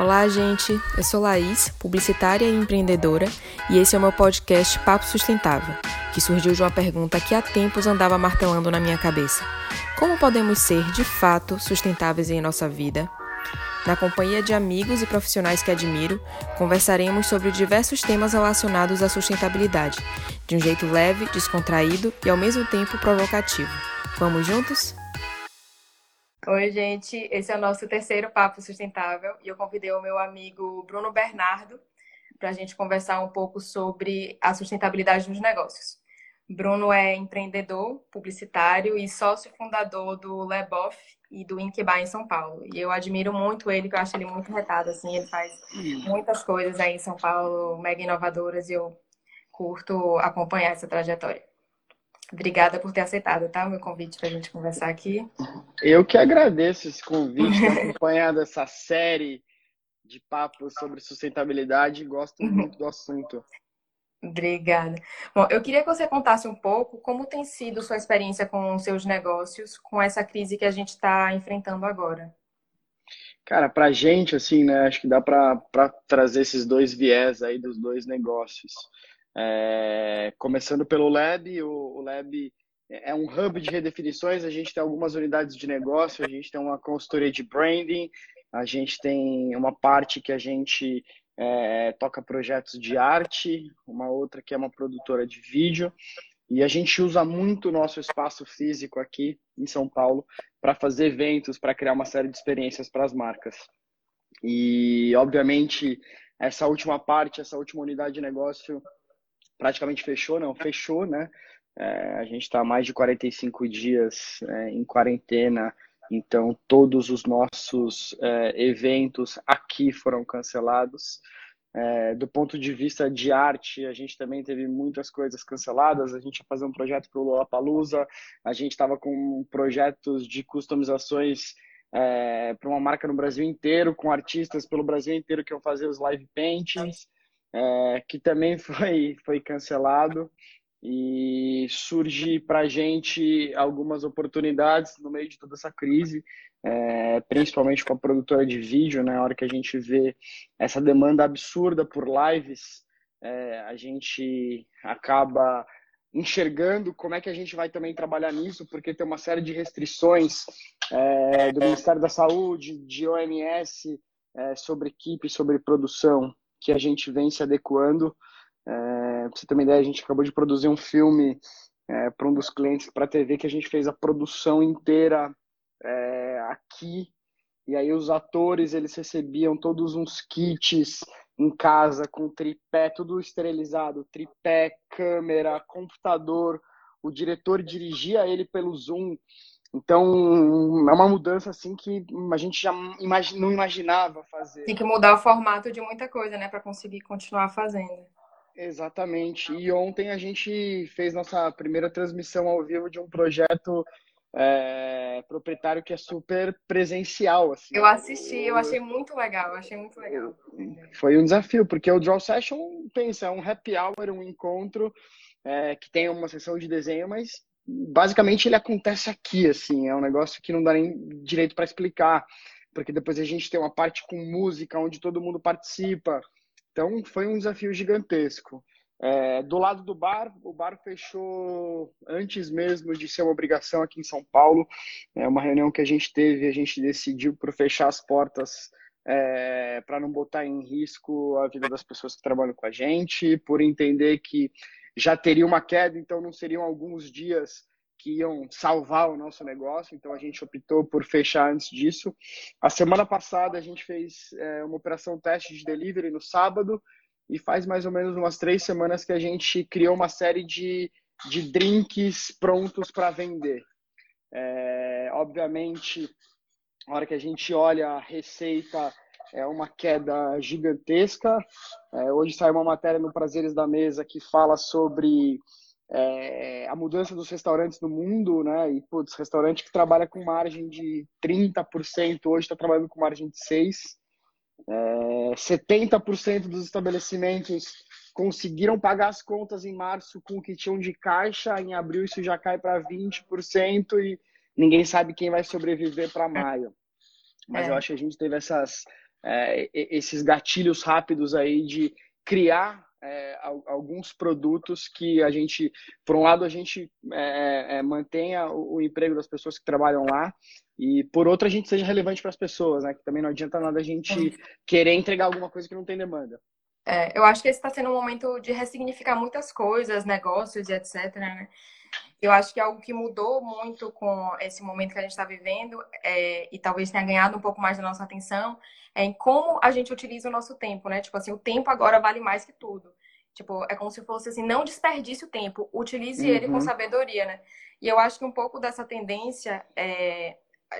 Olá, gente. Eu sou Laís, publicitária e empreendedora, e esse é o meu podcast Papo Sustentável, que surgiu de uma pergunta que há tempos andava martelando na minha cabeça: Como podemos ser, de fato, sustentáveis em nossa vida? Na companhia de amigos e profissionais que admiro, conversaremos sobre diversos temas relacionados à sustentabilidade, de um jeito leve, descontraído e ao mesmo tempo provocativo. Vamos juntos? Oi, gente. Esse é o nosso terceiro Papo Sustentável e eu convidei o meu amigo Bruno Bernardo para a gente conversar um pouco sobre a sustentabilidade dos negócios. Bruno é empreendedor, publicitário e sócio fundador do Leboff e do Incubar em São Paulo. E eu admiro muito ele, que eu acho ele muito retado, assim, ele faz muitas coisas aí em São Paulo, mega inovadoras, e eu curto acompanhar essa trajetória. Obrigada por ter aceitado, tá? O meu convite para a gente conversar aqui. Eu que agradeço esse convite, acompanhado essa série de papos sobre sustentabilidade. Gosto muito do assunto. Obrigada. Bom, eu queria que você contasse um pouco como tem sido sua experiência com os seus negócios, com essa crise que a gente está enfrentando agora. Cara, para gente, assim, né, acho que dá para trazer esses dois viés aí dos dois negócios. É, começando pelo Lab, o, o Lab é um hub de redefinições, a gente tem algumas unidades de negócio, a gente tem uma consultoria de branding, a gente tem uma parte que a gente é, toca projetos de arte, uma outra que é uma produtora de vídeo, e a gente usa muito o nosso espaço físico aqui em São Paulo para fazer eventos, para criar uma série de experiências para as marcas. E, obviamente, essa última parte, essa última unidade de negócio praticamente fechou, não, fechou, né? É, a gente está mais de 45 dias é, em quarentena, então todos os nossos é, eventos aqui foram cancelados. É, do ponto de vista de arte, a gente também teve muitas coisas canceladas. A gente ia fazer um projeto para o Lollapalooza, a gente estava com projetos de customizações é, para uma marca no Brasil inteiro, com artistas pelo Brasil inteiro que iam fazer os live paintings é, que também foi, foi cancelado e surge para a gente algumas oportunidades no meio de toda essa crise, é, principalmente com a produtora de vídeo, né? A hora que a gente vê essa demanda absurda por lives, é, a gente acaba enxergando como é que a gente vai também trabalhar nisso, porque tem uma série de restrições é, do Ministério da Saúde, de OMS, é, sobre equipe, sobre produção que a gente vem se adequando. É, pra você ter uma ideia, a gente acabou de produzir um filme é, para um dos clientes para TV que a gente fez a produção inteira é, aqui. E aí os atores, eles recebiam todos uns kits em casa com tripé, tudo esterilizado, tripé, câmera, computador. O diretor dirigia ele pelo Zoom. Então, é uma mudança assim que a gente já não imaginava fazer. Tem que mudar o formato de muita coisa, né, para conseguir continuar fazendo. Exatamente. E ontem a gente fez nossa primeira transmissão ao vivo de um projeto é, proprietário que é super presencial. Assim. Eu assisti, eu achei muito legal, achei muito legal. Foi um desafio, porque o Draw Session, pensa, é um happy hour, um encontro é, que tem uma sessão de desenho, mas basicamente ele acontece aqui, assim, é um negócio que não dá nem direito para explicar, porque depois a gente tem uma parte com música onde todo mundo participa. Então foi um desafio gigantesco. É, do lado do bar, o bar fechou antes mesmo de ser uma obrigação aqui em São Paulo. É uma reunião que a gente teve, a gente decidiu por fechar as portas é, para não botar em risco a vida das pessoas que trabalham com a gente, por entender que já teria uma queda, então não seriam alguns dias que iam salvar o nosso negócio, então a gente optou por fechar antes disso. A semana passada a gente fez é, uma operação teste de delivery no sábado e faz mais ou menos umas três semanas que a gente criou uma série de, de drinks prontos para vender. É, obviamente, na hora que a gente olha a receita é uma queda gigantesca. É, hoje saiu uma matéria no Prazeres da Mesa que fala sobre é, a mudança dos restaurantes no mundo, né? E, putz, restaurante que trabalha com margem de 30%, hoje está trabalhando com margem de 6%. É, 70% dos estabelecimentos conseguiram pagar as contas em março com o que tinham de caixa, em abril isso já cai para 20% e ninguém sabe quem vai sobreviver para maio. Mas é. eu acho que a gente teve essas é, esses gatilhos rápidos aí de criar é, alguns produtos que a gente, por um lado, a gente é, é, mantenha o, o, emprego das pessoas que trabalham lá e, por outro, a gente seja relevante para as pessoas, né? Que também não adianta nada a gente querer entregar alguma coisa que não tem demanda. É, eu acho que esse está sendo um momento de ressignificar muitas coisas, negócios e etc. Né? Eu acho que algo que mudou muito com esse momento que a gente está vivendo é, e talvez tenha ganhado um pouco mais da nossa atenção é em como a gente utiliza o nosso tempo, né? Tipo assim, o tempo agora vale mais que tudo. Tipo, é como se fosse assim, não desperdice o tempo, utilize uhum. ele com uhum. sabedoria, né? E eu acho que um pouco dessa tendência é,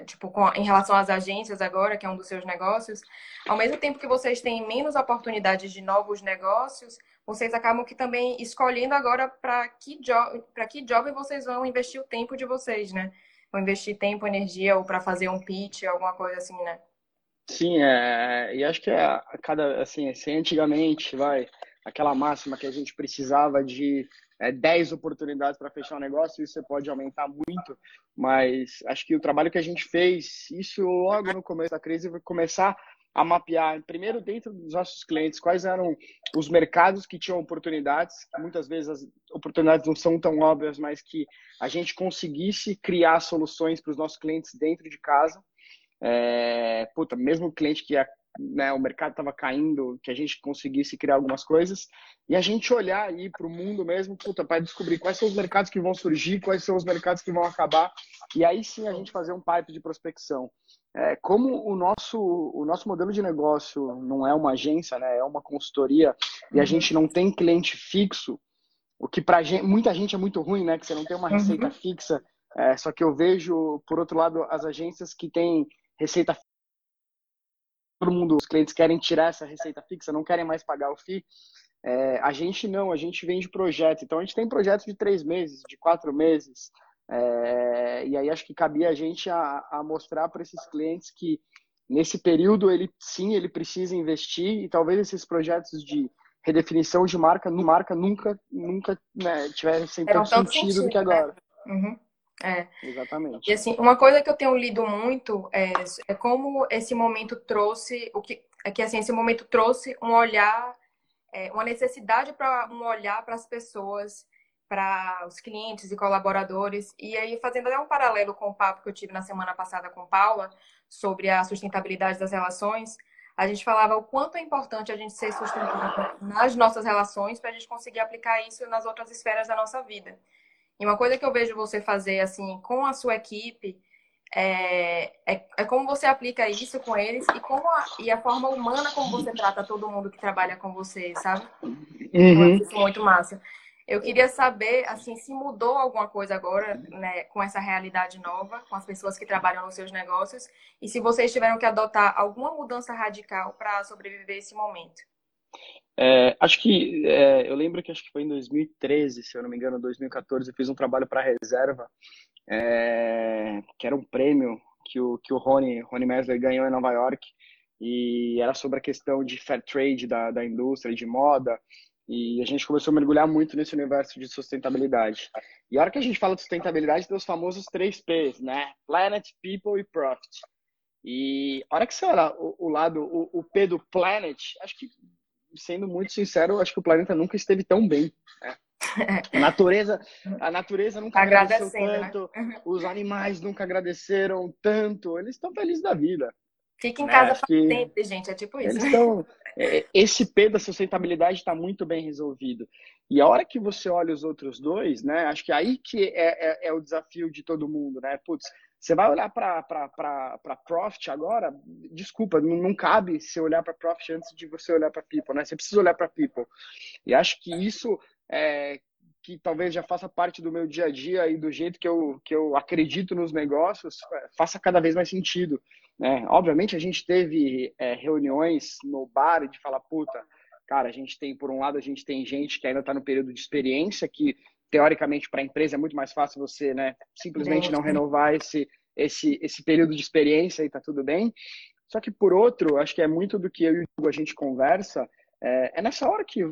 tipo, com, em relação às agências agora, que é um dos seus negócios, ao mesmo tempo que vocês têm menos oportunidades de novos negócios, vocês acabam que também escolhendo agora para que job, que job vocês vão investir o tempo de vocês, né? Vão investir tempo, energia ou para fazer um pitch, alguma coisa assim, né? Sim, é, e acho que é a cada assim, assim, antigamente, vai, aquela máxima que a gente precisava de é, 10 oportunidades para fechar um negócio, isso você pode aumentar muito, mas acho que o trabalho que a gente fez, isso logo no começo da crise, vai começar a mapear, primeiro dentro dos nossos clientes, quais eram os mercados que tinham oportunidades, muitas vezes as oportunidades não são tão óbvias, mas que a gente conseguisse criar soluções para os nossos clientes dentro de casa. É, puta, mesmo cliente que ia né, o mercado estava caindo, que a gente conseguisse criar algumas coisas e a gente olhar aí para o mundo mesmo, puta, para descobrir quais são os mercados que vão surgir, quais são os mercados que vão acabar e aí sim a gente fazer um pipe de prospecção. É, como o nosso, o nosso modelo de negócio não é uma agência, né, é uma consultoria e a uhum. gente não tem cliente fixo, o que para muita gente é muito ruim, né, que você não tem uma receita uhum. fixa. É, só que eu vejo, por outro lado, as agências que têm receita todo mundo, os clientes querem tirar essa receita fixa, não querem mais pagar o FII. É, a gente não, a gente vende projeto. Então a gente tem projetos de três meses, de quatro meses. É, e aí acho que cabia a gente a, a mostrar para esses clientes que nesse período ele sim ele precisa investir e talvez esses projetos de redefinição de marca, no marca nunca nunca né, tivessem tanto sentido, sentido do que agora. Né? Uhum. É. Exatamente. E assim, uma coisa que eu tenho lido muito é, é como esse momento trouxe o que é que assim esse momento trouxe um olhar, é, uma necessidade para um olhar para as pessoas, para os clientes e colaboradores. E aí fazendo até um paralelo com o papo que eu tive na semana passada com Paula sobre a sustentabilidade das relações, a gente falava o quanto é importante a gente ser sustentável nas nossas relações para a gente conseguir aplicar isso nas outras esferas da nossa vida. E uma coisa que eu vejo você fazer assim com a sua equipe é, é, é como você aplica isso com eles e como a, e a forma humana como você trata todo mundo que trabalha com você, sabe? Uhum. Isso é muito massa. Eu queria saber, assim, se mudou alguma coisa agora, né, com essa realidade nova, com as pessoas que trabalham nos seus negócios, e se vocês tiveram que adotar alguma mudança radical para sobreviver esse momento. É, acho que é, eu lembro que acho que foi em 2013, se eu não me engano, 2014, eu fiz um trabalho para a reserva, é, que era um prêmio que o que o Rony Rony Mesler ganhou em Nova York e era sobre a questão de fair trade da, da indústria de moda e a gente começou a mergulhar muito nesse universo de sustentabilidade. E a hora que a gente fala de sustentabilidade, tem os famosos três P's, né? Planet, People e Profit. E a hora que você olha o, o lado, o, o P do Planet, acho que sendo muito sincero, acho que o planeta nunca esteve tão bem. Né? A natureza, a natureza nunca agradeceu né? tanto, né? os animais nunca agradeceram tanto, eles estão felizes da vida. Fica em né? casa para sempre, gente, é tipo isso. Eles estão, é, esse P da sustentabilidade está muito bem resolvido. E a hora que você olha os outros dois, né, acho que aí que é, é, é o desafio de todo mundo, né? Putz, você vai olhar para Profit agora, desculpa, não, não cabe você olhar para Profit antes de você olhar para People, né? Você precisa olhar para People. E acho que isso é, que talvez já faça parte do meu dia a dia e do jeito que eu, que eu acredito nos negócios, é, faça cada vez mais sentido. Né? Obviamente, a gente teve é, reuniões no bar de falar, puta, cara, a gente tem, por um lado, a gente tem gente que ainda está no período de experiência, que teoricamente para a empresa é muito mais fácil você, né, simplesmente não renovar esse esse esse período de experiência e tá tudo bem. Só que por outro, acho que é muito do que eu e o Hugo a gente conversa, é, é nessa hora que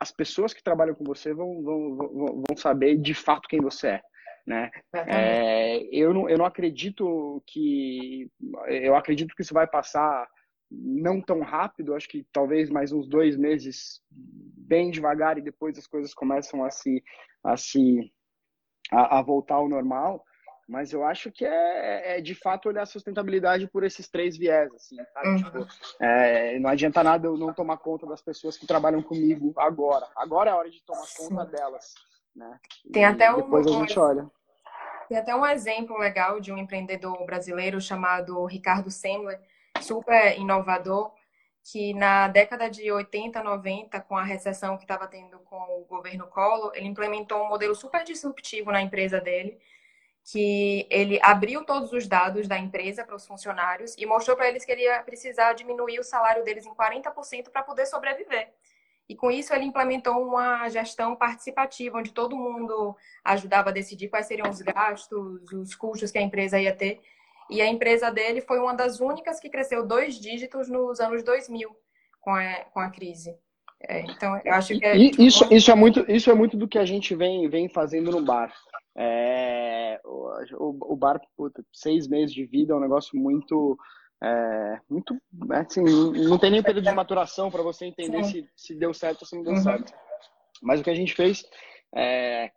as pessoas que trabalham com você vão, vão, vão, vão saber de fato quem você é. Né? É, eu, não, eu não acredito que eu acredito que isso vai passar não tão rápido, acho que talvez mais uns dois meses bem devagar e depois as coisas começam a se a se a, a voltar ao normal. Mas eu acho que é, é, de fato olhar a sustentabilidade por esses três viés, assim? Uhum. Tipo, é, não adianta nada eu não tomar conta das pessoas que trabalham comigo agora. Agora é a hora de tomar Sim. conta delas, né? Tem até um, depois a gente olha. Tem até um exemplo legal de um empreendedor brasileiro chamado Ricardo Semler, super inovador, que na década de 80, 90, com a recessão que estava tendo com o governo Collor, ele implementou um modelo super disruptivo na empresa dele, que ele abriu todos os dados da empresa para os funcionários e mostrou para eles que ele ia precisar diminuir o salário deles em 40% para poder sobreviver. E com isso ele implementou uma gestão participativa, onde todo mundo ajudava a decidir quais seriam os gastos, os custos que a empresa ia ter. E a empresa dele foi uma das únicas que cresceu dois dígitos nos anos 2000 com a, com a crise. É, então, eu acho que é, isso, isso, é muito, isso é muito do que a gente vem, vem fazendo no bar. É, o, o, bar, puta, seis meses de vida é um negócio muito. É, muito assim, não tem nem período de maturação para você entender se, se deu certo ou se não deu uhum. certo. Mas o que a gente fez, é,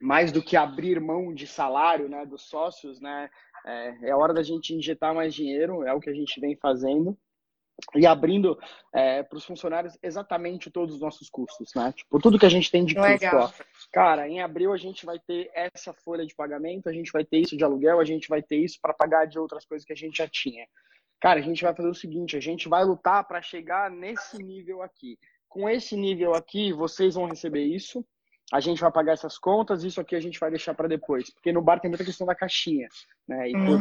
mais do que abrir mão de salário né, dos sócios, né, é, é hora da gente injetar mais dinheiro, é o que a gente vem fazendo e abrindo é, para os funcionários exatamente todos os nossos custos, né? Tipo, tudo que a gente tem de custo. Ó. Cara, em abril a gente vai ter essa folha de pagamento, a gente vai ter isso de aluguel, a gente vai ter isso para pagar de outras coisas que a gente já tinha. Cara, a gente vai fazer o seguinte, a gente vai lutar para chegar nesse nível aqui. Com esse nível aqui, vocês vão receber isso, a gente vai pagar essas contas, isso aqui a gente vai deixar para depois. Porque no bar tem muita questão da caixinha, né? E, uhum.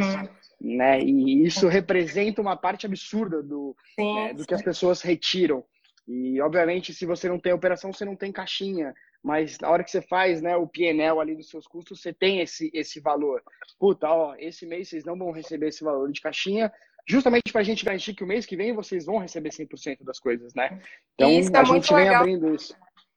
né? e isso representa uma parte absurda do, sim, né, do que as pessoas retiram. E, obviamente, se você não tem operação, você não tem caixinha. Mas na hora que você faz né, o PNL ali dos seus custos, você tem esse, esse valor. Puta, ó, esse mês vocês não vão receber esse valor de caixinha, justamente para a gente garantir que o mês que vem vocês vão receber 100% das coisas, né? Então, isso a é gente vem legal. abrindo isso.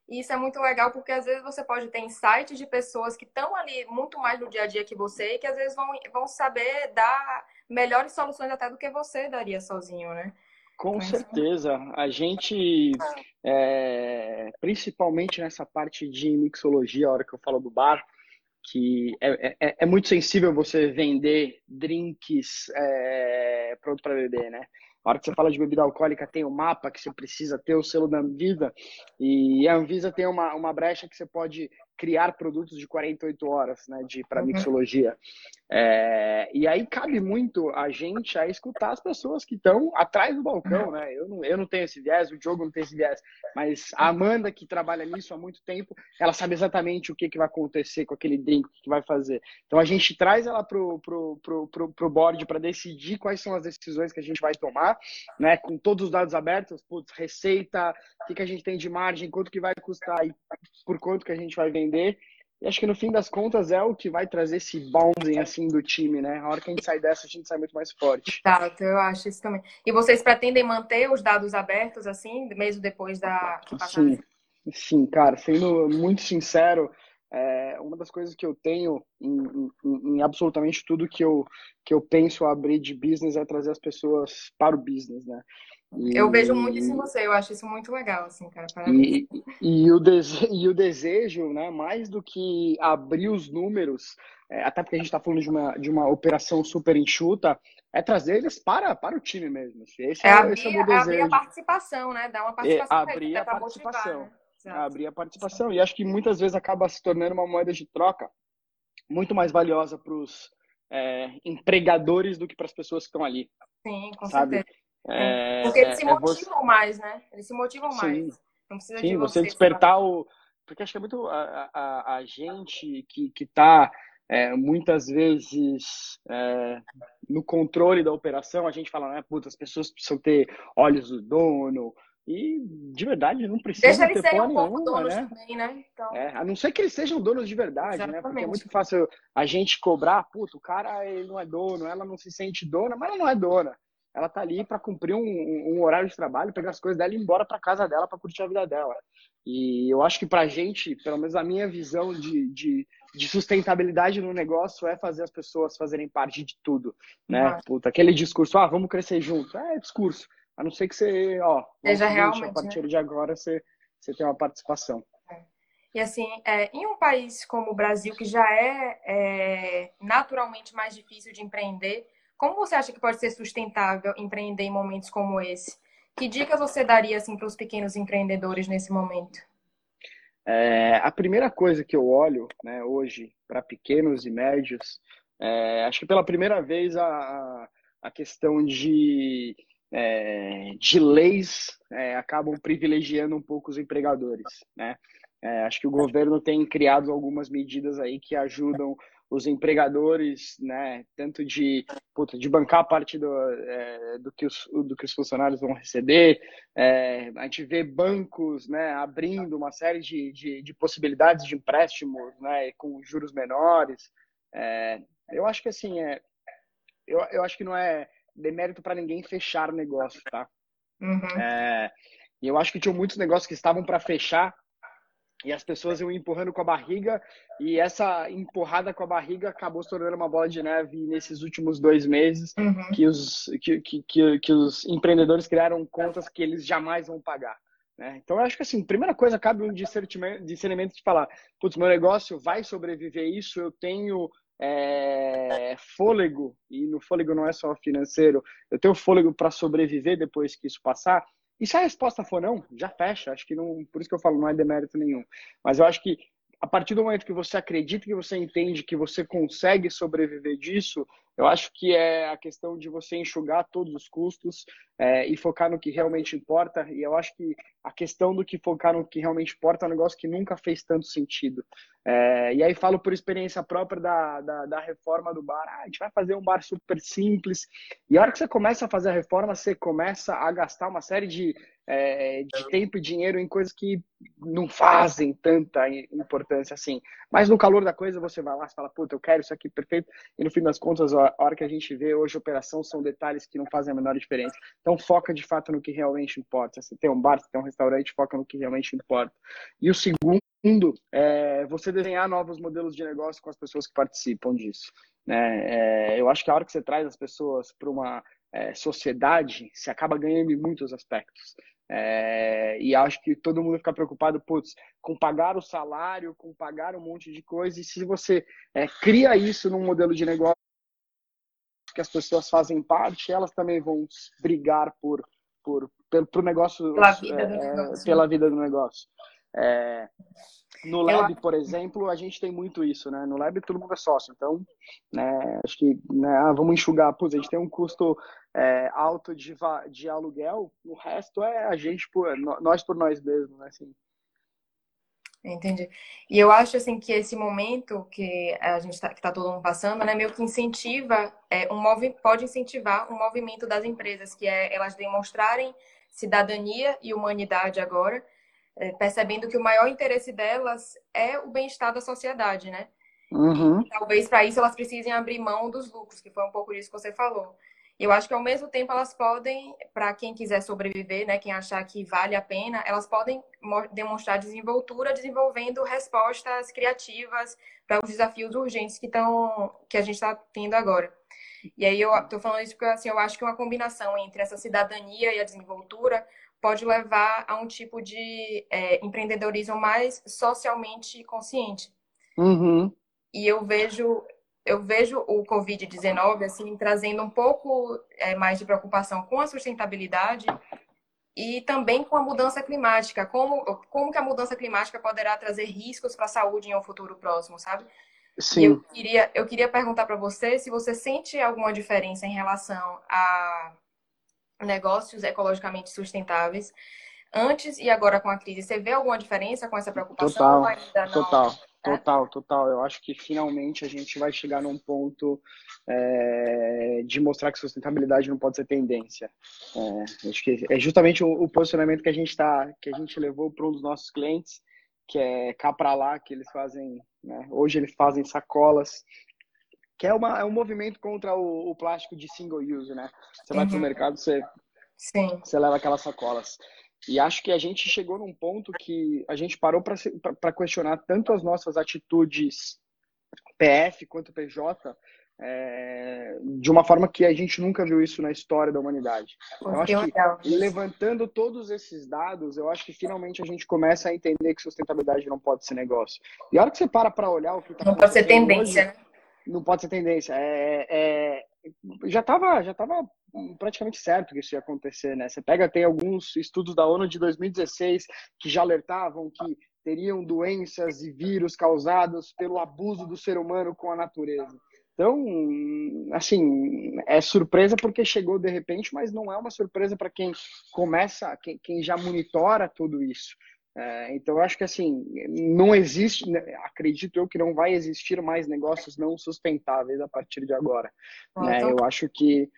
E isso é muito legal porque às vezes você pode ter insights de pessoas que estão ali muito mais no dia a dia que você e que às vezes vão, vão saber dar melhores soluções até do que você daria sozinho, né? Com então, certeza. A gente, é, principalmente nessa parte de mixologia, a hora que eu falo do bar, que é, é, é muito sensível você vender drinks é, pronto para beber, né? A hora que você fala de bebida alcoólica, tem o mapa que você precisa ter o selo da Anvisa. E a Anvisa tem uma, uma brecha que você pode criar produtos de 48 horas né, para uhum. mixologia. É, e aí cabe muito a gente a escutar as pessoas que estão atrás do balcão, né? Eu não, eu não tenho esse viés, o Diogo não tem esse viés, mas a Amanda, que trabalha nisso há muito tempo, ela sabe exatamente o que, que vai acontecer com aquele drink, o que, que vai fazer. Então a gente traz ela pro, pro, pro, pro, pro board para decidir quais são as decisões que a gente vai tomar, né? Com todos os dados abertos, putz, receita, o que, que a gente tem de margem, quanto que vai custar e por quanto que a gente vai vender. E acho que no fim das contas é o que vai trazer esse bonding assim do time, né? A hora que a gente sai dessa, a gente sai muito mais forte. Exato, eu acho isso também. E vocês pretendem manter os dados abertos assim, mesmo depois da Sim, sim, cara, sendo muito sincero, é, uma das coisas que eu tenho em, em, em, absolutamente tudo que eu, que eu penso abrir de business é trazer as pessoas para o business, né? E, eu vejo muito isso em você, eu acho isso muito legal, assim, cara. E, e, o dese, e o desejo, né, mais do que abrir os números, é, até porque a gente está falando de uma, de uma operação super enxuta, é trazer eles para, para o time mesmo. Esse é, é, abrir, esse é o meu desejo. abrir a participação, né? Dar uma participação. É, abrir a participação. Motivar, né? Abrir a participação. E acho que muitas vezes acaba se tornando uma moeda de troca muito mais valiosa para os é, empregadores do que para as pessoas que estão ali. Sim, com sabe? certeza. É, Porque eles se é motivam você... mais, né? Eles se motivam Sim. mais. Não precisa Sim, de você, você despertar o. Porque acho que é muito a, a, a gente que, que tá é, muitas vezes é, no controle da operação, a gente fala, né, puta, as pessoas precisam ter olhos do dono, e de verdade não precisa Deixa ter porra um nenhuma, né? Também, né? Então... É, a não ser que eles sejam donos de verdade, Exatamente. né? Porque é muito fácil a gente cobrar, puta, o cara ele não é dono, ela não se sente dona, mas ela não é dona ela tá ali para cumprir um, um, horário de trabalho, pegar as coisas dela e ir embora para casa dela para curtir a vida dela. E eu acho que para a gente, pelo menos a minha visão de, de, de sustentabilidade no negócio é fazer as pessoas fazerem parte de tudo, né? Uhum. Puta, aquele discurso, ah, vamos crescer junto, é discurso. A não ser que você, ó, Seja realmente, a partir né? de agora você, você tem uma participação. É. E assim, é, em um país como o Brasil, que já é, é, naturalmente mais difícil de empreender, como você acha que pode ser sustentável empreender em momentos como esse? Que dicas você daria assim, para os pequenos empreendedores nesse momento? É, a primeira coisa que eu olho né, hoje para pequenos e médios, é, acho que pela primeira vez a, a questão de, é, de leis é, acabam privilegiando um pouco os empregadores. Né? É, acho que o governo tem criado algumas medidas aí que ajudam os empregadores, né, tanto de, puta, de bancar a parte do, é, do, que os, do que os funcionários vão receber. É, a gente vê bancos né, abrindo uma série de, de, de possibilidades de empréstimos né, com juros menores. É, eu acho que assim, é, eu, eu acho que não é demérito para ninguém fechar negócio, tá? Uhum. É, eu acho que tinha muitos negócios que estavam para fechar e as pessoas iam empurrando com a barriga e essa empurrada com a barriga acabou se tornando uma bola de neve nesses últimos dois meses uhum. que, os, que, que, que, os empreendedores criaram contas que eles jamais vão pagar. Né? Então, eu acho que assim, primeira coisa, cabe um discernimento de falar, putz, meu negócio vai sobreviver isso, eu tenho é, fôlego, e no fôlego não é só financeiro, eu tenho fôlego para sobreviver depois que isso passar, e se a resposta for não, já fecha. Acho que não, por isso que eu falo, não é demérito nenhum. Mas eu acho que a partir do momento que você acredita, que você entende que você consegue sobreviver disso, eu acho que é a questão de você enxugar todos os custos é, e focar no que realmente importa. E eu acho que a questão do que focar no que realmente importa é um negócio que nunca fez tanto sentido. É, e aí falo por experiência própria da, da, da, reforma do bar. Ah, a gente vai fazer um bar super simples. E a hora que você começa a fazer a reforma, você começa a gastar uma série de é, de tempo e dinheiro em coisas que não fazem tanta importância assim. Mas no calor da coisa, você vai lá e fala, puta, eu quero isso aqui perfeito. E no fim das contas, a hora que a gente vê hoje a operação são detalhes que não fazem a menor diferença. Então foca de fato no que realmente importa. Se tem um bar, se tem um restaurante, foca no que realmente importa. E o segundo é você desenhar novos modelos de negócio com as pessoas que participam disso. Né? É, eu acho que a hora que você traz as pessoas para uma é, sociedade, se acaba ganhando em muitos aspectos. É, e acho que todo mundo fica preocupado, putz, com pagar o salário, com pagar um monte de coisa, e se você é, cria isso num modelo de negócio que as pessoas fazem parte, elas também vão brigar por, por, pelo, pro negócio, pela vida do é, negócio. Pela vida do negócio. É, no Lab, por exemplo, a gente tem muito isso, né? No Lab todo mundo é sócio, então, né, acho que né, ah, vamos enxugar, pô, a gente tem um custo é, alto de, de aluguel, o resto é a gente por nós por nós mesmos, né? Assim. Entendi. E eu acho assim que esse momento que a gente está tá todo mundo passando, né, meio que incentiva é, um movi pode incentivar um movimento das empresas, que é elas demonstrarem cidadania e humanidade agora é, percebendo que o maior interesse delas é o bem-estar da sociedade, né? Uhum. E, talvez para isso elas precisem abrir mão dos lucros, que foi um pouco disso que você falou. Eu acho que ao mesmo tempo elas podem, para quem quiser sobreviver, né, quem achar que vale a pena, elas podem demonstrar desenvoltura desenvolvendo respostas criativas para os desafios urgentes que, tão, que a gente está tendo agora. E aí eu estou falando isso porque assim, eu acho que uma combinação entre essa cidadania e a desenvoltura pode levar a um tipo de é, empreendedorismo mais socialmente consciente. Uhum. E eu vejo eu vejo o Covid-19 assim trazendo um pouco é, mais de preocupação com a sustentabilidade e também com a mudança climática. Como, como que a mudança climática poderá trazer riscos para a saúde em um futuro próximo, sabe? Sim. Eu queria, eu queria perguntar para você se você sente alguma diferença em relação a negócios ecologicamente sustentáveis antes e agora com a crise. Você vê alguma diferença com essa preocupação? Total, total, é? total, total. Eu acho que finalmente a gente vai chegar num ponto é, de mostrar que sustentabilidade não pode ser tendência. É, acho que é justamente o, o posicionamento que a gente tá, que a gente levou para um dos nossos clientes, que é cá para lá, que eles fazem, né? hoje eles fazem sacolas que é, uma, é um movimento contra o, o plástico de single use, né? Você vai uhum. pro mercado, você, Sim. você leva aquelas sacolas. E acho que a gente chegou num ponto que a gente parou para questionar tanto as nossas atitudes PF quanto PJ, é, de uma forma que a gente nunca viu isso na história da humanidade. Eu acho que levantando todos esses dados, eu acho que finalmente a gente começa a entender que sustentabilidade não pode ser negócio. E a hora que você para para olhar o que está Não pode ser tendência, hoje? Não pode ser tendência. É, é, já estava já tava praticamente certo que isso ia acontecer, né? Você pega, tem alguns estudos da ONU de 2016 que já alertavam que teriam doenças e vírus causados pelo abuso do ser humano com a natureza. Então, assim, é surpresa porque chegou de repente, mas não é uma surpresa para quem começa, quem, quem, já monitora tudo isso. É, então, eu acho que, assim, não existe, né, acredito eu que não vai existir mais negócios não sustentáveis a partir de agora. Ah, né? Então... Eu acho que.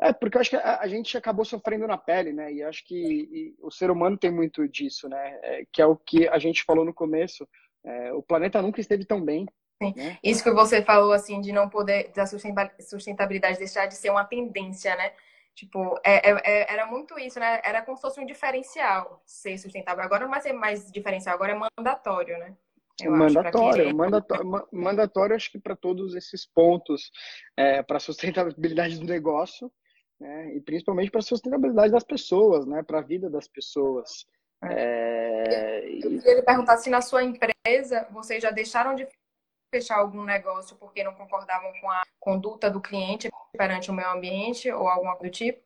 É, porque eu acho que a, a, gente acabou sofrendo na pele, né? E acho que o ser humano tem muito disso, né? É, que é o que a gente falou no começo. É, o planeta nunca esteve tão bem, Sim. Né? Isso que você falou, assim, de não poder, da sustentabilidade deixar de ser uma tendência, né? Tipo, é, é, é, era muito isso, né? Era como se fosse um diferencial ser sustentável. Agora não vai ser mais diferencial, agora é mandatório, né? Eu mandatório, acho, mandatório, mandatório, acho que para todos esses pontos, é, para a sustentabilidade do negócio, né? e principalmente para a sustentabilidade das pessoas, né? para a vida das pessoas. É. É... Eu queria lhe perguntar se na sua empresa vocês já deixaram de fechar algum negócio porque não concordavam com a conduta do cliente perante o meio ambiente ou coisa do tipo?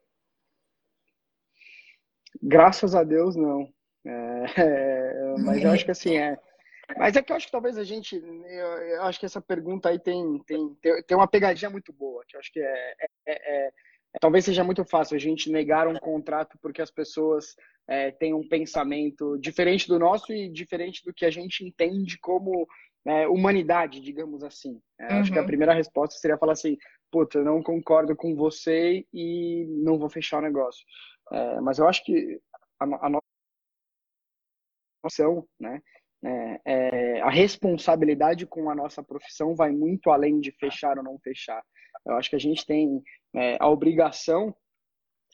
Graças a Deus, não. É, é, mas eu acho que assim, é. Mas é que eu acho que talvez a gente. Eu, eu acho que essa pergunta aí tem, tem, tem, uma pegadinha muito boa, que eu acho que é, é, é, é talvez seja muito fácil a gente negar um contrato porque as pessoas é, têm um pensamento diferente do nosso e diferente do que a gente entende como é, humanidade, digamos assim. É, uhum. Acho que a uhum. primeira resposta seria falar assim, puta, eu não concordo com você e não vou fechar o negócio. É, mas eu acho que a, a nossa profissão, né, é, é, a responsabilidade com a nossa profissão vai muito além de fechar ou não fechar. Eu acho que a gente tem é, a obrigação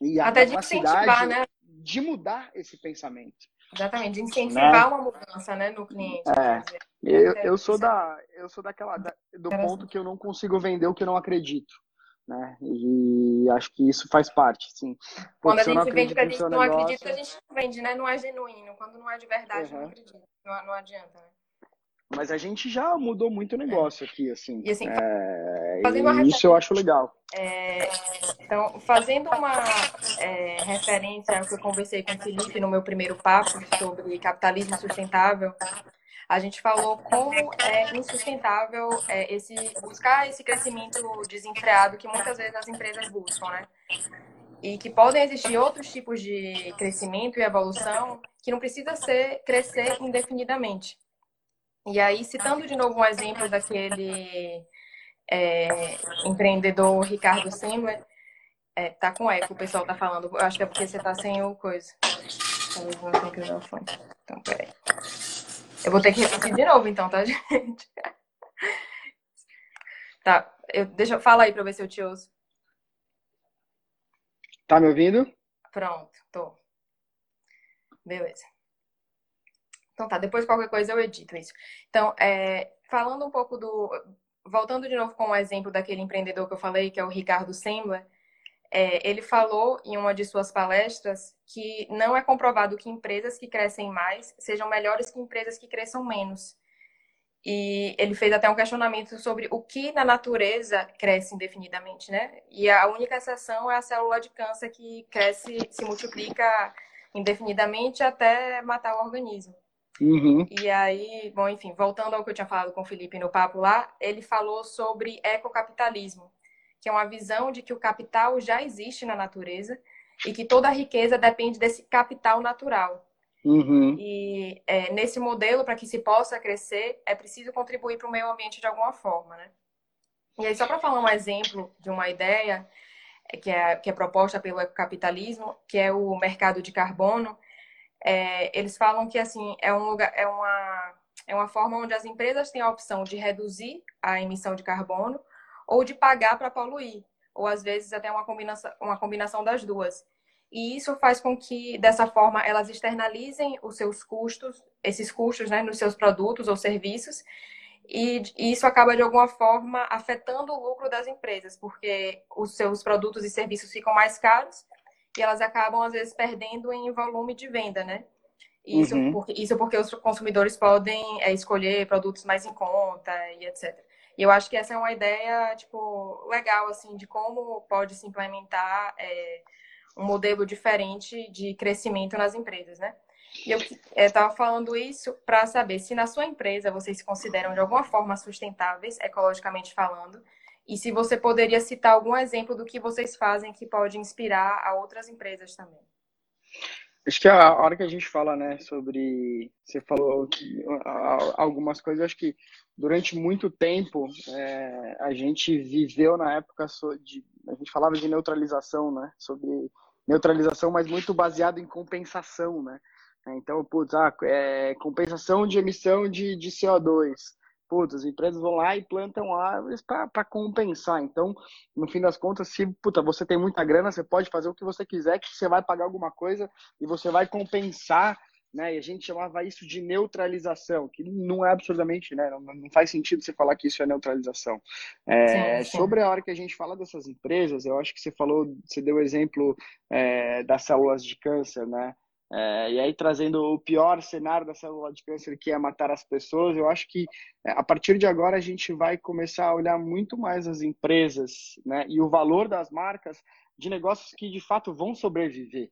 e a Até capacidade de, né? de mudar esse pensamento. Exatamente, de incentivar né? uma mudança, né, no cliente. É. Eu, eu sou da, eu sou daquela da, do ponto que eu não consigo vender o que eu não acredito, né? E acho que isso faz parte, sim. Quando a gente vende que a gente não negócio... acredita, a gente não vende, né? Não é genuíno. Quando não é de verdade, uhum. não acredita. Não, não adianta, né? Mas a gente já mudou muito o negócio é. aqui, assim. E assim, é, e isso eu acho legal. É, então, fazendo uma é, referência ao que eu conversei com o Felipe no meu primeiro papo sobre capitalismo sustentável, a gente falou como é insustentável é, esse, buscar esse crescimento desenfreado que muitas vezes as empresas buscam, né? E que podem existir outros tipos de crescimento e evolução que não precisa ser crescer indefinidamente. E aí, citando de novo um exemplo daquele é, empreendedor Ricardo Simler, é, tá com eco, o pessoal tá falando. Eu acho que é porque você tá sem o coisa. Então, peraí. Eu vou ter que repetir de novo, então, tá, gente? Tá, eu, deixa eu falar aí pra ver se eu te ouço. Tá me ouvindo? Pronto, tô. Beleza. Então tá, depois qualquer coisa eu edito isso. Então, é, falando um pouco do. Voltando de novo com o exemplo daquele empreendedor que eu falei, que é o Ricardo Sembler, é, ele falou em uma de suas palestras que não é comprovado que empresas que crescem mais sejam melhores que empresas que cresçam menos. E ele fez até um questionamento sobre o que na natureza cresce indefinidamente, né? E a única exceção é a célula de câncer que cresce, se multiplica indefinidamente até matar o organismo. Uhum. E aí, bom, enfim, voltando ao que eu tinha falado com o Felipe no papo lá, ele falou sobre ecocapitalismo, que é uma visão de que o capital já existe na natureza e que toda a riqueza depende desse capital natural. Uhum. E é, nesse modelo, para que se possa crescer, é preciso contribuir para o meio ambiente de alguma forma, né? E aí, só para falar um exemplo de uma ideia é, que é, que é proposta pelo ecocapitalismo, que é o mercado de carbono, é, eles falam que assim é um lugar, é uma é uma forma onde as empresas têm a opção de reduzir a emissão de carbono ou de pagar para poluir, ou às vezes até uma combinação, uma combinação das duas. E isso faz com que, dessa forma, elas externalizem os seus custos, esses custos né, nos seus produtos ou serviços, e isso acaba de alguma forma afetando o lucro das empresas, porque os seus produtos e serviços ficam mais caros e elas acabam às vezes perdendo em volume de venda, né? Isso, uhum. porque, isso porque os consumidores podem é, escolher produtos mais em conta e etc. E eu acho que essa é uma ideia, tipo, legal, assim, de como pode se implementar é, um modelo diferente de crescimento nas empresas, né? E eu estava falando isso para saber se na sua empresa vocês se consideram de alguma forma sustentáveis, ecologicamente falando, e se você poderia citar algum exemplo do que vocês fazem que pode inspirar a outras empresas também. Acho que a hora que a gente fala, né, sobre. Você falou algumas coisas, acho que durante muito tempo é, a gente viveu na época de. A gente falava de neutralização, né? Sobre neutralização, mas muito baseado em compensação, né? Então, putz, ah, é, compensação de emissão de, de CO2 putz, as empresas vão lá e plantam árvores para compensar. Então, no fim das contas, se puta, você tem muita grana, você pode fazer o que você quiser, que você vai pagar alguma coisa e você vai compensar. Né? E a gente chamava isso de neutralização, que não é absurdamente, né? Não, não faz sentido você falar que isso é neutralização. É, sim, sim. Sobre a hora que a gente fala dessas empresas, eu acho que você falou, você deu o exemplo é, das células de câncer, né? É, e aí, trazendo o pior cenário da célula de câncer, que é matar as pessoas, eu acho que é, a partir de agora a gente vai começar a olhar muito mais as empresas né, e o valor das marcas de negócios que de fato vão sobreviver.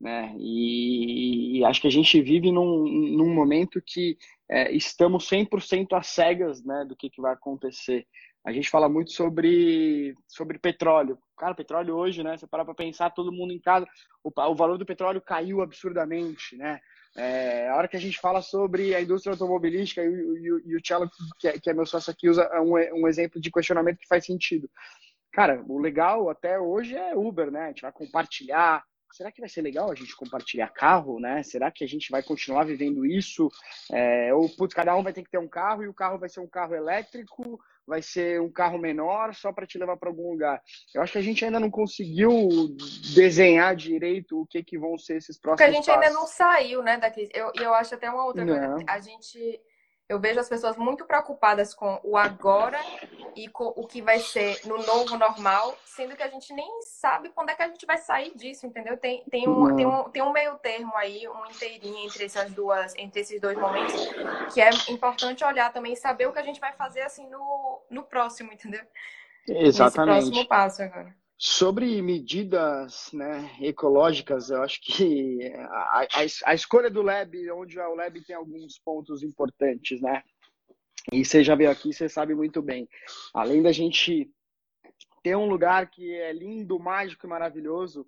Né? E, e acho que a gente vive num, num momento que é, estamos 100% às cegas né, do que, que vai acontecer. A gente fala muito sobre, sobre petróleo. Cara, petróleo hoje, né? Você para para pensar, todo mundo em casa, o, o valor do petróleo caiu absurdamente, né? É, a hora que a gente fala sobre a indústria automobilística, e, o, e o Cello, que é, que é meu sócio aqui, usa um, um exemplo de questionamento que faz sentido. Cara, o legal até hoje é Uber, né? A gente vai compartilhar. Será que vai ser legal a gente compartilhar carro, né? Será que a gente vai continuar vivendo isso? É, ou, putz, cada um vai ter que ter um carro e o carro vai ser um carro elétrico vai ser um carro menor só para te levar para algum lugar. Eu acho que a gente ainda não conseguiu desenhar direito o que, que vão ser esses próximos Porque a gente passos. ainda não saiu, né, da crise. Eu, eu acho até uma outra não. coisa. A gente eu vejo as pessoas muito preocupadas com o agora e com o que vai ser no novo normal, sendo que a gente nem sabe quando é que a gente vai sair disso, entendeu? Tem, tem, um, tem, um, tem um meio termo aí, um inteirinho entre essas duas, entre esses dois momentos, que é importante olhar também e saber o que a gente vai fazer assim no, no próximo, entendeu? Exatamente. Nesse próximo passo agora. Sobre medidas né, ecológicas, eu acho que a, a, a, escolha do Lab, onde o Lab tem alguns pontos importantes, né? E você já veio aqui, você sabe muito bem. Além da gente ter um lugar que é lindo, mágico e maravilhoso,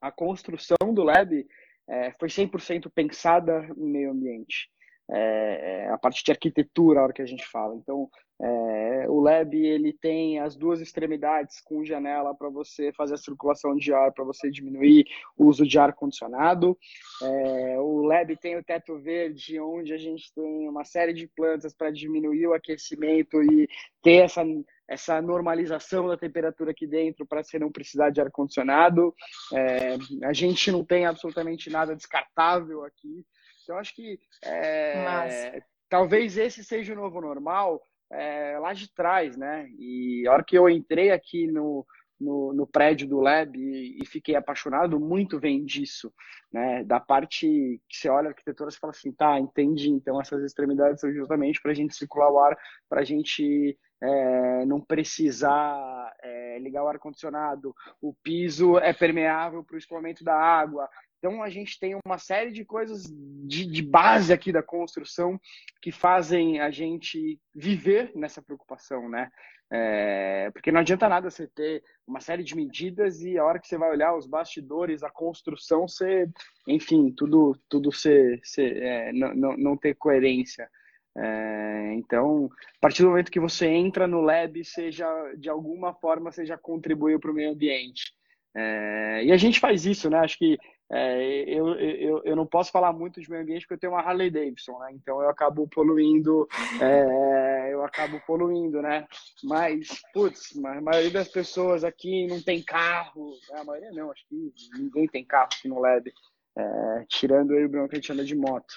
a construção do Lab é, foi 100% pensada no meio ambiente. É, é, a parte de arquitetura, a hora que a gente fala. Então, é, o lab ele tem as duas extremidades com janela para você fazer a circulação de ar, para você diminuir o uso de ar condicionado. É, o lab tem o teto verde, onde a gente tem uma série de plantas para diminuir o aquecimento e ter essa essa normalização da temperatura aqui dentro para você não precisar de ar condicionado. É, a gente não tem absolutamente nada descartável aqui. Então acho que é, talvez esse seja o novo normal é, lá de trás, né? E a hora que eu entrei aqui no, no, no prédio do Lab e, e, fiquei apaixonado, muito vem disso, né? Da parte que você olha a arquitetura, você fala assim, tá, entendi. Então essas extremidades são justamente para a gente circular o ar, para a gente é, não precisar é, ligar o ar-condicionado, o piso é permeável para o escoamento da água, então a gente tem uma série de coisas de, de, base aqui da construção que fazem a gente viver nessa preocupação, né? É, porque não adianta nada você ter uma série de medidas e a hora que você vai olhar os bastidores, a construção, você, enfim, tudo, tudo ser, ser é, não, não, não ter coerência. É, então, a partir do momento que você entra no lab, seja de alguma forma você já contribuiu para o meio ambiente. É, e a gente faz isso, né? Acho que é, eu, eu, eu não posso falar muito de meio ambiente porque eu tenho uma Harley Davidson, né? Então eu acabo poluindo, é, eu acabo poluindo, né? Mas, putz, a maioria das pessoas aqui não tem carro, né? a maioria não, acho que ninguém tem carro aqui no LED, é, tirando eu e o Bruno que a gente anda de moto.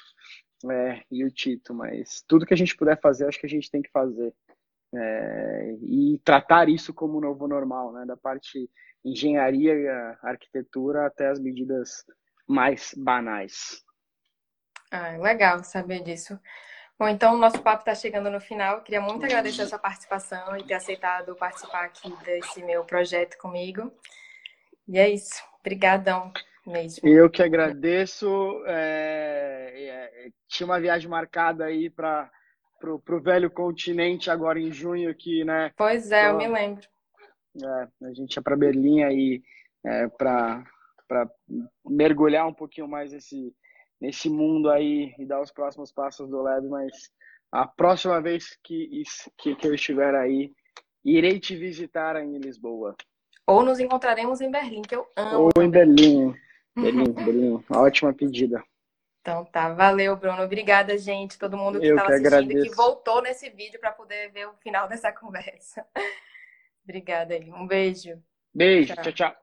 é, e o Tito, mas tudo que a gente puder fazer, acho que a gente tem que fazer. É, e tratar isso como novo normal, né? Da parte engenharia, arquitetura até as medidas mais banais. Ah, legal saber disso. Bom, então o nosso papo está chegando no final. Eu queria muito agradecer a sua participação e ter aceitado participar aqui desse meu projeto comigo. E é isso. Obrigadão mesmo. Eu que agradeço. É, é, tinha uma viagem marcada aí para o velho continente agora em junho aqui, né? Pois é, eu me lembro. É, a gente ia para Berlim aí é, para mergulhar um pouquinho mais nesse, nesse mundo aí e dar os próximos passos do Lab, mas a próxima vez que, que, que eu estiver aí, irei te visitar em Lisboa. Ou nos encontraremos em Berlim, que eu amo. Ou em Berlim. Berlim, Berlim. Ótima pedida. Então tá, valeu, Bruno. Obrigada, gente, todo mundo que estava assistindo agradeço. e que voltou nesse vídeo para poder ver o final dessa conversa. Obrigada aí. Um beijo. Beijo. tchau. tchau. tchau.